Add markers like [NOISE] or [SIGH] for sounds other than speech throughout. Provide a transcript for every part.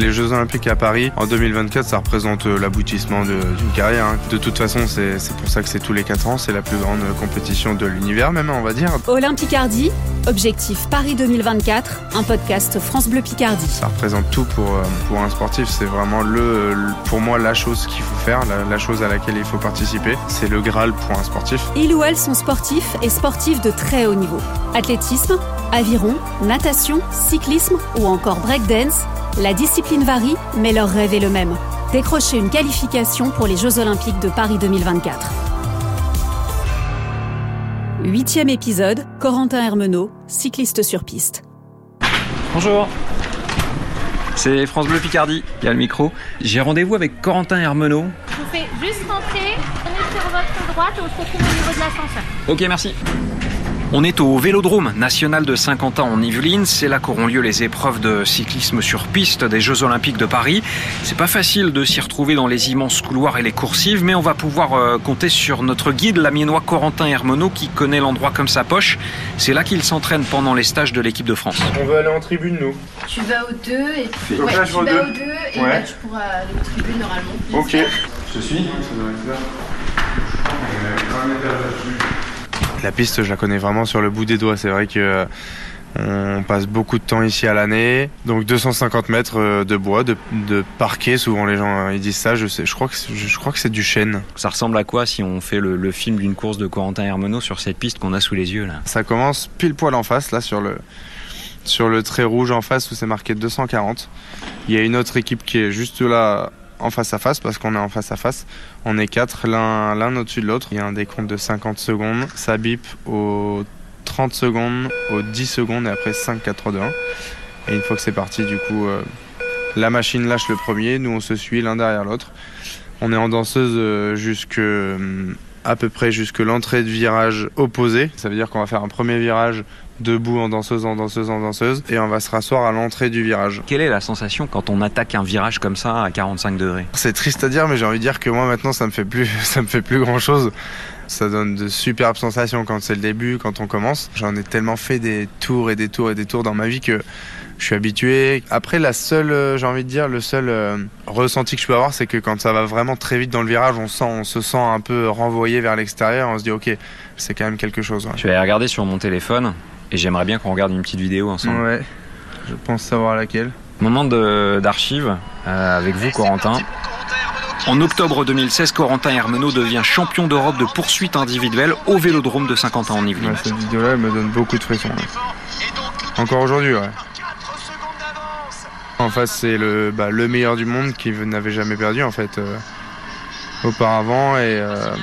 Les Jeux Olympiques à Paris en 2024, ça représente euh, l'aboutissement d'une carrière. hein. De toute façon, c'est pour ça que c'est tous les 4 ans. C'est la plus grande compétition de l'univers, même, on va dire. Olympicardie, objectif Paris 2024, un podcast France Bleu Picardie. Ça représente tout pour, euh, pour un sportif. C'est vraiment le, pour moi la chose qu'il faut faire, la, la chose à laquelle il faut participer. C'est le Graal pour un sportif. Ils ou elles sont sportifs et sportifs de très haut niveau. Athlétisme, aviron, natation, cyclisme ou encore breakdance, la discipline varie, mais leur rêve est le même. Décrocher une qualification pour les Jeux Olympiques de Paris 2024. Huitième épisode, Corentin Hermenot, cycliste sur piste. Bonjour. C'est France Bleu Picardie, il y a le micro. J'ai rendez-vous avec Corentin Hermenot. Je vous fais juste rentrer, prenez sur votre droite et on se retrouve au niveau de l'ascenseur. Ok, merci. On est au Vélodrome national de Saint-Quentin en Yvelines. C'est là qu'auront lieu les épreuves de cyclisme sur piste des Jeux Olympiques de Paris. C'est pas facile de s'y retrouver dans les immenses couloirs et les coursives, mais on va pouvoir euh, compter sur notre guide, l'amiénois Corentin Hermenot, qui connaît l'endroit comme sa poche. C'est là qu'il s'entraîne pendant les stages de l'équipe de France. On veut aller en tribune, nous. Tu vas aux deux et puis ouais, tu vas deux. aux deux et Ouais. là, tu pourras aller aux tribunes normalement. Ok. Je suis. La piste, je la connais vraiment sur le bout des doigts. C'est vrai que euh, on passe beaucoup de temps ici à l'année. Donc 250 mètres euh, de bois, de, de parquet. Souvent les gens euh, ils disent ça. Je sais. Je crois que c'est- je crois que c'est du chêne. Ça ressemble à quoi si on fait le, le film d'une course de Corentin Hermenot sur cette piste qu'on a sous les yeux là? Ça commence pile poil en face, là sur le sur le trait rouge en face où c'est marqué 240. Il y a une autre équipe qui est juste là en face à face parce qu'on est en face à face. On est quatre l'un au-dessus de l'autre. Il y a un décompte de 50 secondes. Ça bip aux 30 secondes, aux 10 secondes et après 5, 4, 3, 2, 1. Et une fois que c'est parti, du coup, euh, la machine lâche le premier. Nous, on se suit l'un derrière l'autre. On est en danseuse euh, jusque euh, à peu près jusque l'entrée de virage opposé. Ça veut dire qu'on va faire un premier virage debout en danseuse, en danseuse, en danseuse, et on va se rasseoir à l'entrée du virage. Quelle est la sensation quand on attaque un virage comme ça à 45 degrés? C'est triste à dire, mais j'ai envie de dire que moi maintenant ça me fait plus, [LAUGHS] ça me fait plus grand chose. Ça donne de superbes sensations quand c'est le début, quand on commence. J'en ai tellement fait des tours et des tours et des tours dans ma vie que je suis habitué. Après, la seule, euh, j'ai envie de dire, le seul euh, ressenti que je peux avoir, c'est que quand ça va vraiment très vite dans le virage, on sent, on se sent un peu renvoyé vers l'extérieur. On se dit, ok, c'est quand même quelque chose. ouais. Je vais aller regarder sur mon téléphone et j'aimerais bien qu'on regarde une petite vidéo ensemble. Ouais, je pense savoir laquelle. Moment de- d'archives euh, avec vous, Corentin. En octobre 2016, Corentin Hermenot devient champion d'Europe de poursuite individuelle au Vélodrome de Saint-Quentin en Yvelines. Ouais, cette vidéo-là, elle me donne beaucoup de frissons. ouais. Encore aujourd'hui, ouais. En face, c'est le, bah, le meilleur du monde qui n'avait jamais perdu, en fait, euh, auparavant. Et, euh,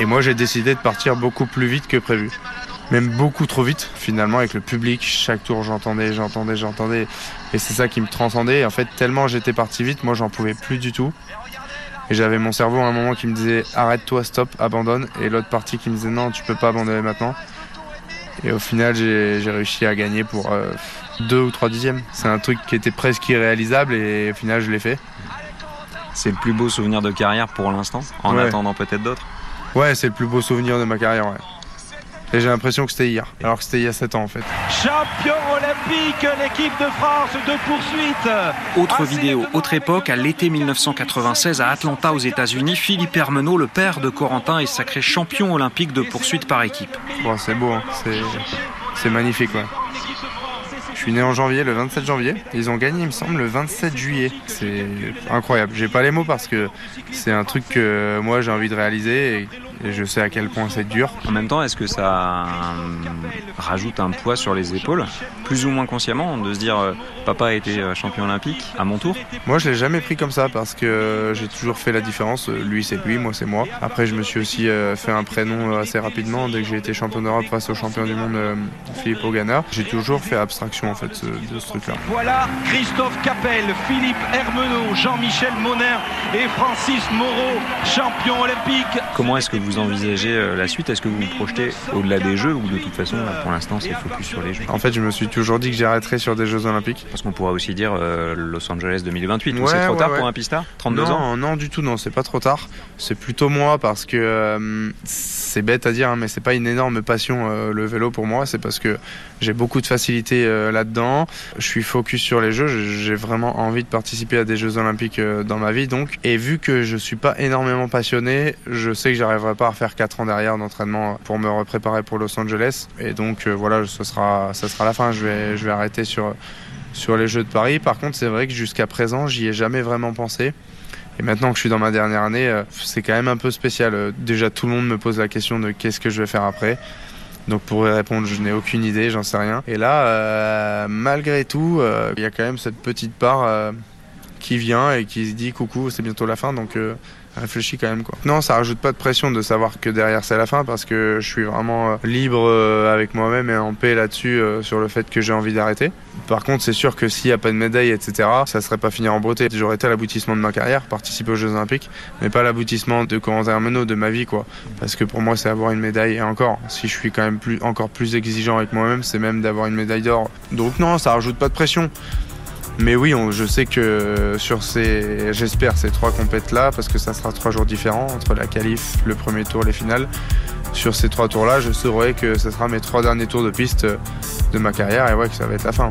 et moi, j'ai décidé de partir beaucoup plus vite que prévu. Même beaucoup trop vite, finalement, avec le public. Chaque tour, j'entendais, j'entendais, j'entendais. Et c'est ça qui me transcendait. En fait, tellement j'étais parti vite, moi, j'en pouvais plus du tout. Et j'avais mon cerveau à un moment qui me disait arrête-toi, stop, abandonne. Et l'autre partie qui me disait non, tu peux pas abandonner maintenant. Et au final, j'ai j'ai réussi à gagner pour euh, deux ou trois dixièmes. C'est un truc qui était presque irréalisable et au final, je l'ai fait. C'est le plus beau souvenir de carrière pour l'instant, en Ouais. attendant peut-être d'autres. Ouais, c'est le plus beau souvenir de ma carrière, ouais. Et j'ai l'impression que c'était hier, alors que c'était il y a 7 ans en fait. Champion olympique, l'équipe de France de poursuite. Autre vidéo, autre époque, à l'été 1996 à Atlanta aux États-Unis, Philippe Hermenot, le père de Corentin, est sacré champion olympique de poursuite par équipe. Bon, c'est beau, hein. c'est c'est magnifique, ouais. Je suis né en janvier, le 27 janvier. Ils ont gagné, il me semble, le 27 juillet. C'est incroyable. J'ai pas les mots parce que c'est un truc que moi j'ai envie de réaliser et je sais à quel point c'est dur. En même temps, est-ce que ça euh, rajoute un poids sur les épaules, plus ou moins consciemment, de se dire euh, papa a été euh, champion olympique à mon tour? Moi, je l'ai jamais pris comme ça parce que j'ai toujours fait la différence. Lui, c'est lui, moi, c'est moi. Après, je me suis aussi fait un prénom assez rapidement dès que j'ai été champion d'Europe face au champion du monde Philippe Ogana. J'ai toujours fait abstraction en fait ce- de ce truc-là. Voilà Christophe Capel, Philippe Hermenot, Jean-Michel Monin et Francis Moreau, champions olympiques. Comment est-ce que vous vous envisagez euh, la suite? Est-ce que vous vous projetez au-delà des Jeux ou de toute façon, pour l'instant, c'est focus sur les Jeux? En fait, je me suis toujours dit que j'arrêterais sur des Jeux Olympiques. Parce qu'on pourra aussi dire euh, Los Angeles 2028. Ouais, c'est trop tard pour un pistard? 32 non, ans? Non, du tout, non, c'est pas trop tard. C'est plutôt moi parce que euh, c'est bête à dire, hein, mais c'est pas une énorme passion le vélo pour moi. C'est parce que j'ai beaucoup de facilité là-dedans. Je suis focus sur les Jeux. J'ai vraiment envie de participer à des Jeux Olympiques dans ma vie, donc. Et vu que je suis pas énormément passionné, je sais que j'arriverai pas à faire 4 ans derrière d'entraînement pour me préparer pour Los Angeles. Et donc euh, voilà, ce sera, ça sera la fin. Je vais, je vais arrêter sur, sur les Jeux de Paris. Par contre, c'est vrai que jusqu'à présent, j'y ai jamais vraiment pensé. Et maintenant que je suis dans ma dernière année, euh, c'est quand même un peu spécial. Euh, déjà, tout le monde me pose la question de qu'est-ce que je vais faire après. Donc pour y répondre, je n'ai aucune idée, j'en sais rien. Et là, malgré tout, il y a quand même cette petite part qui vient et qui se dit coucou, c'est bientôt la fin, donc réfléchis quand même quoi. Non, ça rajoute pas de pression de savoir que derrière c'est la fin parce que je suis vraiment euh, libre euh, avec moi-même et en paix là-dessus euh, sur le fait que j'ai envie d'arrêter. Par contre, c'est sûr que s'il n'y a pas de médaille, etc., ça serait pas finir en beauté. J'aurais été l'aboutissement de ma carrière, participer aux Jeux Olympiques, mais pas l'aboutissement de Corentin Hermenot, de ma vie quoi. Parce que pour moi, c'est avoir une médaille et encore, si je suis quand même plus, encore plus exigeant avec moi-même, c'est même d'avoir une médaille d'or. Donc non, ça rajoute pas de pression. Mais oui, je sais que sur ces, j'espère ces trois compètes là, parce que ça sera trois jours différents entre la qualif, le premier tour, les finales. Sur ces trois tours là, je saurai que ce sera mes trois derniers tours de piste de ma carrière et ouais que ça va être la fin.